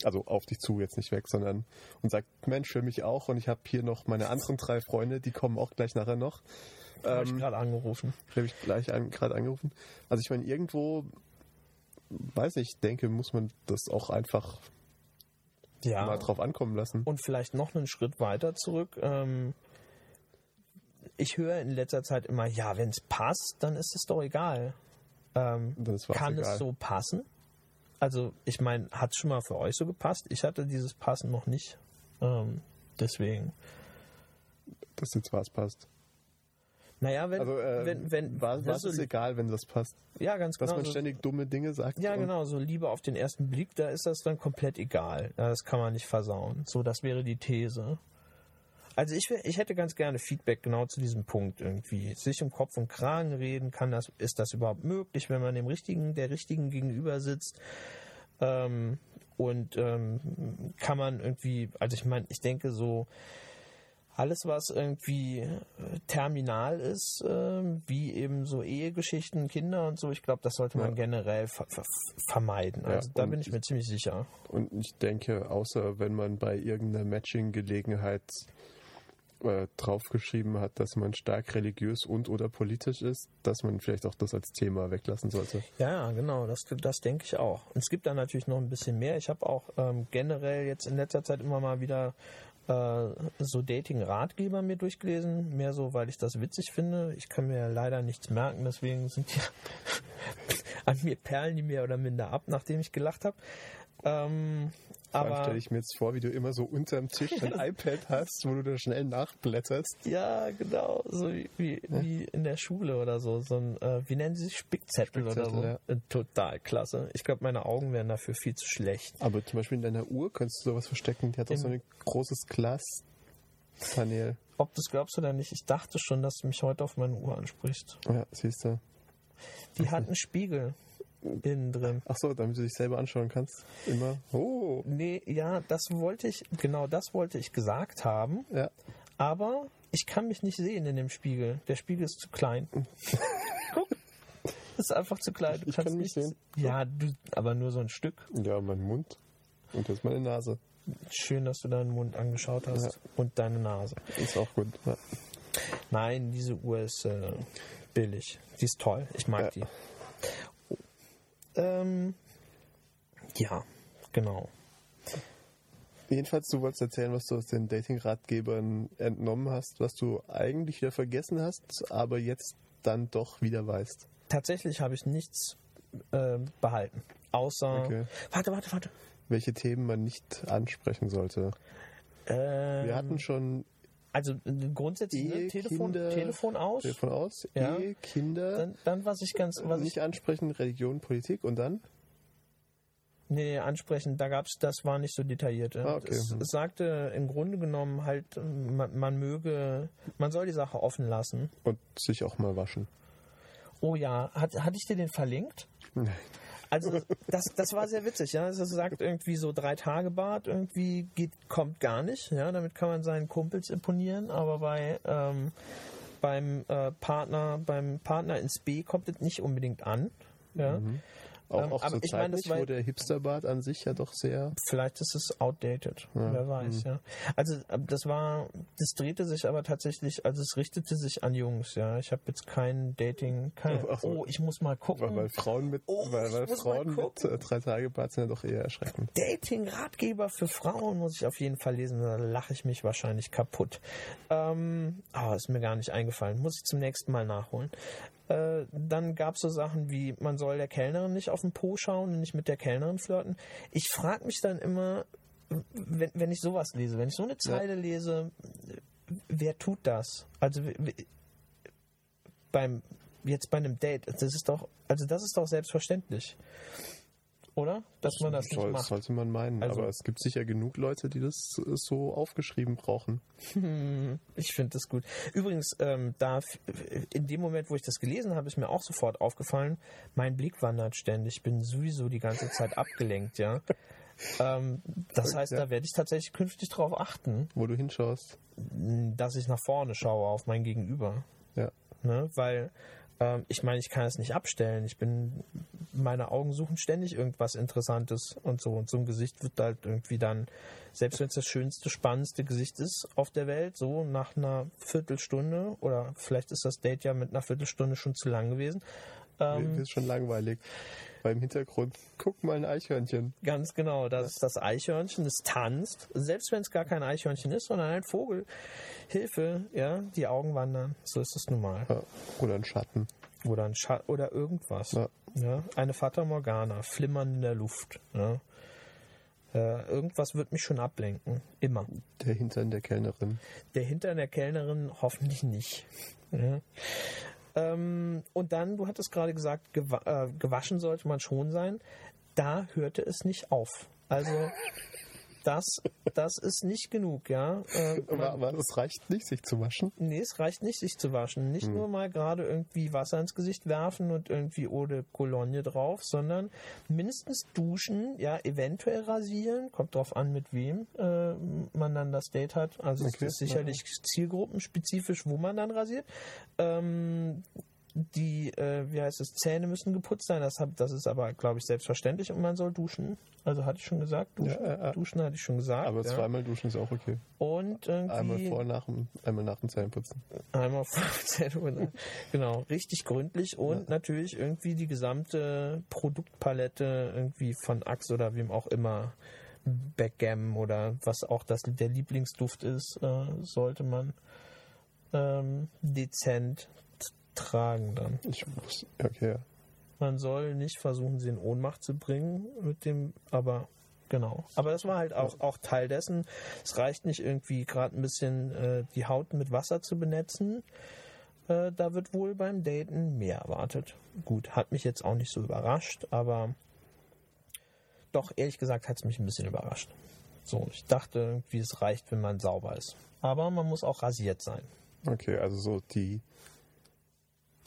Also auf dich zu, jetzt nicht weg, sondern und sagt, Mensch, für mich auch und ich habe hier noch meine anderen drei Freunde, die kommen auch gleich nachher noch. Habe ähm, ich gerade angerufen. Habe ich gleich an, gerade angerufen. Also ich meine, irgendwo weiß ich, denke, muss man das auch einfach ja. mal drauf ankommen lassen. Und vielleicht noch einen Schritt weiter zurück. Ähm, ich höre in letzter Zeit immer, ja, wenn es passt, dann ist es doch egal. Ähm, kann egal. es so passen? Also, ich meine, hat es schon mal für euch so gepasst? Ich hatte dieses Passen noch nicht. Ähm, deswegen. Dass jetzt was passt. Naja, wenn, also, äh, wenn, wenn war, war es egal, wenn das passt. Ja, ganz genau. Dass man ständig dumme Dinge sagt. Ja, genau, so Liebe auf den ersten Blick, da ist das dann komplett egal. Das kann man nicht versauen. So, das wäre die These. Also ich, ich hätte ganz gerne Feedback genau zu diesem Punkt irgendwie. Sich um Kopf und Kragen reden, kann das, ist das überhaupt möglich, wenn man dem richtigen, der richtigen gegenüber sitzt? Ähm, und ähm, kann man irgendwie, also ich meine, ich denke so, alles, was irgendwie äh, terminal ist, äh, wie eben so Ehegeschichten, Kinder und so, ich glaube, das sollte man ja. generell ver ver vermeiden. Also ja, da bin ich mir ziemlich sicher. Und ich denke, außer wenn man bei irgendeiner Matching-Gelegenheit äh, draufgeschrieben hat, dass man stark religiös und oder politisch ist, dass man vielleicht auch das als Thema weglassen sollte. Ja, genau, das, das denke ich auch. Und es gibt da natürlich noch ein bisschen mehr. Ich habe auch ähm, generell jetzt in letzter Zeit immer mal wieder äh, so Dating-Ratgeber mir durchgelesen, mehr so, weil ich das witzig finde. Ich kann mir leider nichts merken, deswegen sind die <laughs> an mir perlen die mehr oder minder ab, nachdem ich gelacht habe. Ähm, aber stelle ich mir jetzt vor, wie du immer so unterm Tisch ein <laughs> iPad hast, wo du da schnell nachblätterst. Ja, genau, so wie, wie, ja. wie in der Schule oder so. So ein, äh, wie nennen sie sich? Spickzettel, Spickzettel oder so. Ja. Äh, total klasse. Ich glaube, meine Augen wären dafür viel zu schlecht. Aber zum Beispiel in deiner Uhr könntest du sowas verstecken. Die hat auch so ein großes Glaspanel. Ob du es glaubst oder nicht, ich dachte schon, dass du mich heute auf meine Uhr ansprichst. Ja, siehst du. Die hat einen Spiegel innen drin. Ach so, damit du dich selber anschauen kannst. Immer. Oh. Nee, ja, das wollte ich, genau das wollte ich gesagt haben. Ja. Aber ich kann mich nicht sehen in dem Spiegel. Der Spiegel ist zu klein. <laughs> Guck. Ist einfach zu klein. Du ich kannst kann mich sehen. Ja, du, aber nur so ein Stück. Ja, mein Mund. Und jetzt meine Nase. Schön, dass du deinen Mund angeschaut hast. Ja. Und deine Nase. Ist auch gut. Ja. Nein, diese Uhr ist äh, billig. Die ist toll. Ich mag ja. die. Ähm, ja, genau. Jedenfalls, du wolltest erzählen, was du aus den Dating-Ratgebern entnommen hast, was du eigentlich wieder vergessen hast, aber jetzt dann doch wieder weißt. Tatsächlich habe ich nichts äh, behalten. Außer. Okay. Warte, warte, warte. Welche Themen man nicht ansprechen sollte. Ähm, Wir hatten schon also äh, grundsätzlich ne, Ehe, Telefon, Kinder- Telefon aus. Telefon aus, Ja. Ehe, Kinder, Dann, dann was ich ganz, was ich nicht ansprechen, Religion, Politik und dann? Nee, ansprechen, da gab's, das war nicht so detailliert. Ah, okay. es, es sagte im Grunde genommen halt, man, man möge, man soll die Sache offen lassen. Und sich auch mal waschen. Oh ja, hat, hatte ich dir den verlinkt? Nein. Also das, das war sehr witzig, ja. Es sagt irgendwie so drei Tage Bad, irgendwie geht, kommt gar nicht, ja. Damit kann man seinen Kumpels imponieren, aber bei ähm, beim äh, Partner, beim Partner ins B kommt es nicht unbedingt an. Ja. Auch, Ähm, auch aber zur ich Zeit meine, das nicht, war- wo der Hipsterbart an sich ja doch sehr... Vielleicht ist es outdated, Ja, wer weiß, ja. Also äh, das war, das drehte sich aber tatsächlich, also es richtete sich an Jungs, ja. Ich habe jetzt kein Dating, kein, so. oh, ich muss mal gucken. Weil, weil Frauen mit, Oh, weil, ich weil muss mal Frauen mit gucken. äh, drei Tage Bart sind ja doch eher erschreckend. Dating-Ratgeber für Frauen muss ich auf jeden Fall lesen, da lache ich mich wahrscheinlich kaputt. Ähm, oh, ist mir gar nicht eingefallen. Muss ich zum nächsten Mal nachholen. Äh, dann gab es so Sachen wie, man soll der Kellnerin nicht auf den Po schauen und nicht mit der Kellnerin flirten. Ich frage mich dann immer, wenn, wenn ich sowas lese, wenn ich so eine Zeile lese, wer tut das? Also beim jetzt bei einem Date, das ist doch, also das ist doch selbstverständlich. Oder? Dass man das nicht Soll, macht. sollte man meinen. Also- aber es gibt sicher genug Leute, die das so aufgeschrieben brauchen. Hm, Ich finde das gut. Übrigens, ähm, da in dem Moment, wo ich das gelesen habe, ist mir auch sofort aufgefallen, mein Blick wandert ständig. Ich bin sowieso die ganze Zeit abgelenkt, ja. Ähm, das heißt, Ja. da werde ich tatsächlich künftig darauf achten, Wo du hinschaust. dass ich nach vorne schaue auf mein Gegenüber. Ja. Ne? Weil ähm, ich meine, ich kann es nicht abstellen. Ich bin, meine Augen suchen ständig irgendwas Interessantes und so. Und so ein Gesicht wird halt irgendwie dann, selbst wenn es das schönste, spannendste Gesicht ist auf der Welt, so nach einer Viertelstunde oder vielleicht ist das Date ja mit einer Viertelstunde schon zu lang gewesen. Mir Ähm, ist schon langweilig. Weil im Hintergrund, guck mal ein Eichhörnchen. Ganz genau, das ist das Eichhörnchen, das tanzt, selbst wenn es gar kein Eichhörnchen ist, sondern ein Vogel. Hilfe, ja, die Augen wandern, so ist es nun mal. Ja. Oder ein Schatten. Oder ein Scha oder irgendwas. Ja. Ja. eine Fata Morgana, flimmern in der Luft. Ja. Äh, irgendwas wird mich schon ablenken, immer. Der Hintern der Kellnerin. Der Hintern der Kellnerin hoffentlich nicht. Ja. Ähm, und dann, du hattest gerade gesagt, gewa äh, gewaschen sollte man schon sein. Da hörte es nicht auf. Also das, das ist nicht genug, ja. Äh, <laughs> man- Aber, es reicht nicht, sich zu waschen. Nee, es reicht nicht, sich zu waschen. Nicht nur mal gerade irgendwie Wasser ins Gesicht werfen und irgendwie Eau de Cologne drauf, sondern mindestens duschen, ja, eventuell rasieren. Kommt drauf an, mit wem äh, man dann das Date hat. Also Okay, es ist sicherlich zielgruppenspezifisch, wo man dann rasiert. Ähm, die, äh, wie heißt es, Zähne müssen geputzt sein. Das, hab, das ist aber, glaube ich, selbstverständlich. Und man soll duschen. Also hatte ich schon gesagt, duschen. Ja, ja, ja. Duschen hatte ich schon gesagt. Aber zweimal duschen ist auch okay. Und irgendwie Einmal vor, nach dem, einmal nach dem Zähneputzen. Einmal auf Zähne- genau, richtig gründlich und natürlich irgendwie die gesamte Produktpalette irgendwie von Axe oder wem auch immer, Backgammon oder was auch das der Lieblingsduft ist, äh, sollte man ähm, dezent tragen dann. Ich wusste, okay. Man soll nicht versuchen, sie in Ohnmacht zu bringen mit dem, aber genau. Aber das war halt auch, auch Teil dessen. Es reicht nicht irgendwie gerade ein bisschen äh, die Haut mit Wasser zu benetzen. Äh, da wird wohl beim Daten mehr erwartet. Gut, hat mich jetzt auch nicht so überrascht, aber doch, ehrlich gesagt, hat es mich ein bisschen überrascht. So, ich dachte irgendwie, es reicht, wenn man sauber ist. Aber man muss auch rasiert sein. Okay, also so die,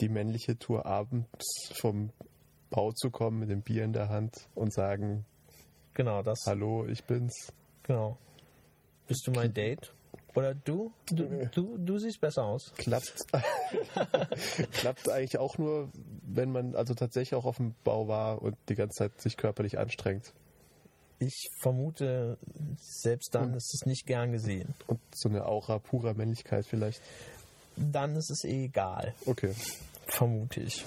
die männliche Tour abends vom Bau zu kommen mit dem Bier in der Hand und sagen, Genau, das. hallo, ich bin's. Genau. Bist du mein Date? Oder du? Du, du, du siehst besser aus. Klappt, <laughs> klappt eigentlich auch nur, wenn man also tatsächlich auch auf dem Bau war und die ganze Zeit sich körperlich anstrengt. Ich vermute, selbst dann ist es nicht gern gesehen. Und so eine Aura purer Männlichkeit vielleicht. Dann ist es eh egal, Okay. vermute ich.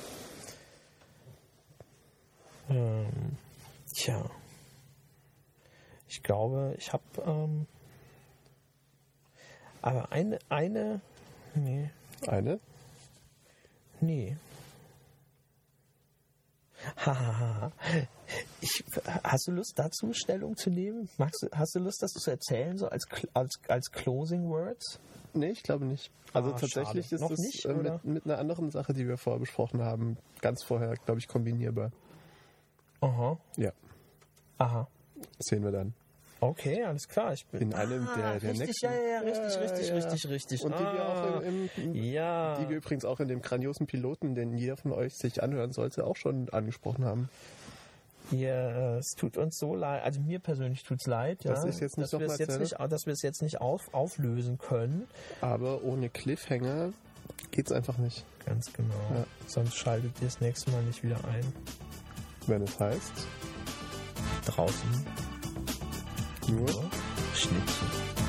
Ähm, tja. Ich glaube, ich habe ähm, aber eine, eine, nee, Eine? nee. Hahaha. ich, hast du Lust dazu Stellung zu nehmen? Magst hast du Lust, das zu erzählen, so als, als, als Closing Words? Nee, ich glaube nicht. Also Ah, tatsächlich schade. ist Noch es nicht, äh, mit, mit einer anderen Sache, die wir vorher besprochen haben, ganz vorher, glaube ich, kombinierbar. Aha. Ja, Aha. das sehen wir dann. Okay, alles klar. Ich bin In einem der, der richtig, nächsten. ja, ja, ja, richtig, Ja, richtig, ja. richtig, richtig. Und die wir Ah, auch im, im, ja. die wir übrigens auch in dem grandiosen Piloten, den jeder von euch sich anhören sollte, auch schon angesprochen haben. Ja, äh, es tut uns so leid, also mir persönlich tut's leid, ja, ich jetzt dass, wir es jetzt nicht, dass wir es jetzt nicht auf, auflösen können. Aber ohne Cliffhanger geht's einfach nicht. Ganz genau. Ja. Sonst schaltet ihr das nächste Mal nicht wieder ein. Wenn es heißt, Draußen nur Schnittchen.